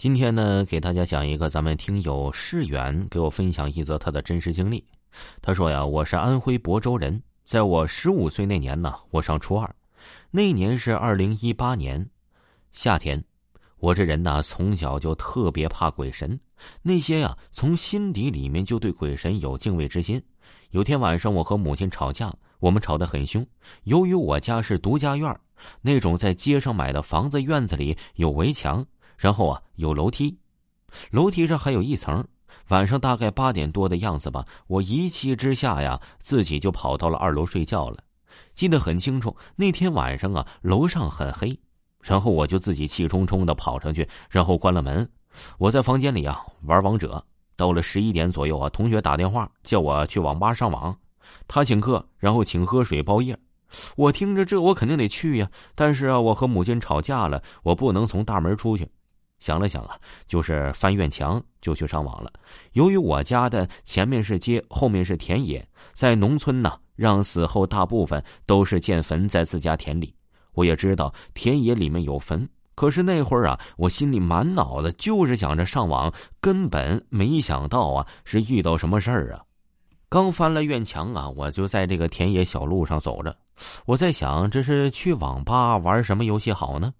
今天呢，给大家讲一个咱们听友世远给我分享一则他的真实经历。他说呀，我是安徽亳州人，在我十五岁那年呢，我上初二，那年是二零一八年夏天。我这人呢，从小就特别怕鬼神，那些呀，从心底里面就对鬼神有敬畏之心。有天晚上，我和母亲吵架，我们吵得很凶。由于我家是独家院那种在街上买的房子，院子里有围墙。然后啊，有楼梯，楼梯上还有一层。晚上大概八点多的样子吧，我一气之下呀，自己就跑到了二楼睡觉了。记得很清楚，那天晚上啊，楼上很黑，然后我就自己气冲冲的跑上去，然后关了门。我在房间里啊玩王者，到了十一点左右啊，同学打电话叫我去网吧上网，他请客，然后请喝水包夜。我听着这，我肯定得去呀。但是啊，我和母亲吵架了，我不能从大门出去。想了想啊，就是翻院墙就去上网了。由于我家的前面是街，后面是田野，在农村呢，让死后大部分都是建坟在自家田里。我也知道田野里面有坟，可是那会儿啊，我心里满脑子就是想着上网，根本没想到啊是遇到什么事儿啊。刚翻了院墙啊，我就在这个田野小路上走着，我在想这是去网吧玩什么游戏好呢？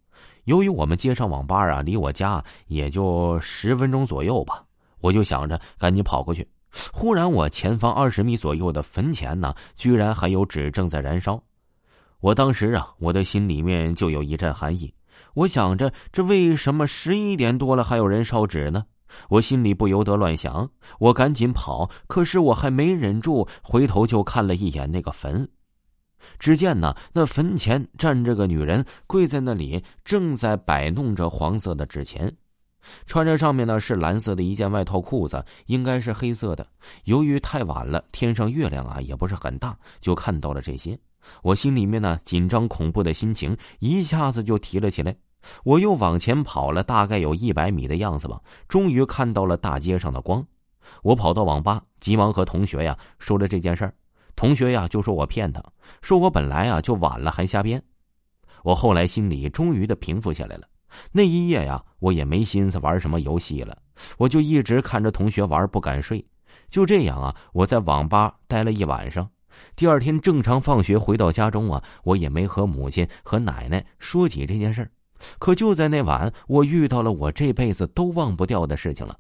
由于我们街上网吧啊，离我家也就十分钟左右吧，我就想着赶紧跑过去。忽然，我前方二十米左右的坟前呢，居然还有纸正在燃烧。我当时啊，我的心里面就有一阵寒意。我想着，这为什么十一点多了还有人烧纸呢？我心里不由得乱想。我赶紧跑，可是我还没忍住，回头就看了一眼那个坟。只见呢，那坟前站着个女人，跪在那里，正在摆弄着黄色的纸钱，穿着上面呢是蓝色的一件外套裤子，应该是黑色的。由于太晚了，天上月亮啊也不是很大，就看到了这些。我心里面呢紧张恐怖的心情一下子就提了起来。我又往前跑了大概有一百米的样子吧，终于看到了大街上的光。我跑到网吧，急忙和同学呀说了这件事儿。同学呀，就说我骗他，说我本来啊就晚了还瞎编。我后来心里终于的平复下来了。那一夜呀，我也没心思玩什么游戏了，我就一直看着同学玩，不敢睡。就这样啊，我在网吧待了一晚上。第二天正常放学回到家中啊，我也没和母亲和奶奶说起这件事可就在那晚，我遇到了我这辈子都忘不掉的事情了。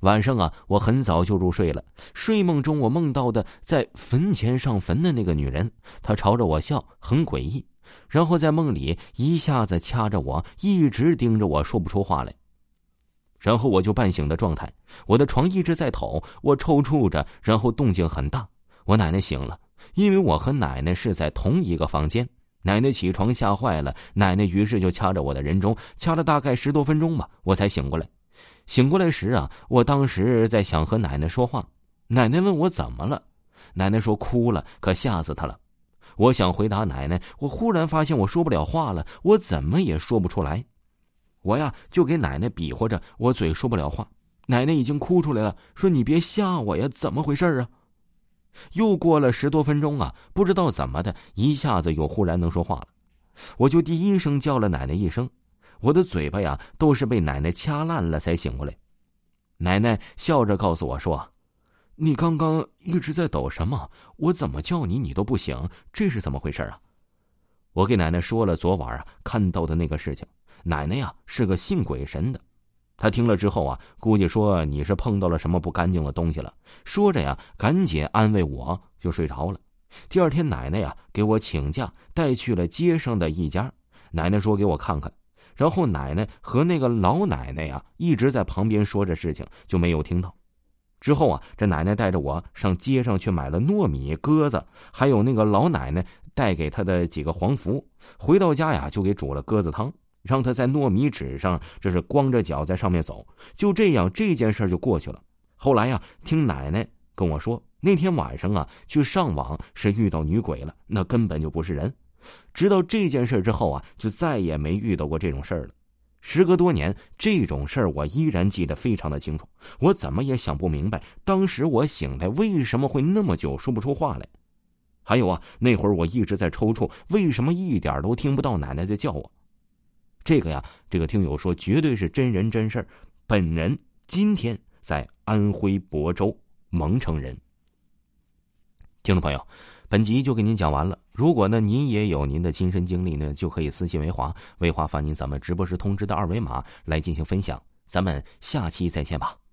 晚上啊，我很早就入睡了。睡梦中，我梦到的在坟前上坟的那个女人，她朝着我笑，很诡异。然后在梦里一下子掐着我，一直盯着我说不出话来。然后我就半醒的状态，我的床一直在抖，我抽搐着，然后动静很大。我奶奶醒了，因为我和奶奶是在同一个房间。奶奶起床吓坏了，奶奶于是就掐着我的人中，掐了大概十多分钟吧，我才醒过来。醒过来时啊，我当时在想和奶奶说话。奶奶问我怎么了，奶奶说哭了，可吓死她了。我想回答奶奶，我忽然发现我说不了话了，我怎么也说不出来。我呀就给奶奶比划着，我嘴说不了话。奶奶已经哭出来了，说你别吓我呀，怎么回事啊？又过了十多分钟啊，不知道怎么的，一下子又忽然能说话了。我就第一声叫了奶奶一声。我的嘴巴呀，都是被奶奶掐烂了才醒过来。奶奶笑着告诉我说：“你刚刚一直在抖什么？我怎么叫你，你都不醒，这是怎么回事啊？”我给奶奶说了昨晚啊看到的那个事情。奶奶呀是个信鬼神的，她听了之后啊，估计说你是碰到了什么不干净的东西了。说着呀，赶紧安慰我，就睡着了。第二天，奶奶呀给我请假，带去了街上的一家。奶奶说给我看看。然后奶奶和那个老奶奶呀一直在旁边说着事情，就没有听到。之后啊，这奶奶带着我上街上去买了糯米、鸽子，还有那个老奶奶带给她的几个黄符。回到家呀，就给煮了鸽子汤，让她在糯米纸上，这是光着脚在上面走。就这样，这件事就过去了。后来呀，听奶奶跟我说，那天晚上啊，去上网是遇到女鬼了，那根本就不是人。直到这件事之后啊，就再也没遇到过这种事儿了。时隔多年，这种事儿我依然记得非常的清楚。我怎么也想不明白，当时我醒来为什么会那么久说不出话来。还有啊，那会儿我一直在抽搐，为什么一点都听不到奶奶在叫我？这个呀，这个听友说绝对是真人真事儿，本人今天在安徽亳州蒙城人。听众朋友，本集就给您讲完了。如果呢您也有您的亲身经历呢，就可以私信维华，维华发您咱们直播时通知的二维码来进行分享。咱们下期再见吧。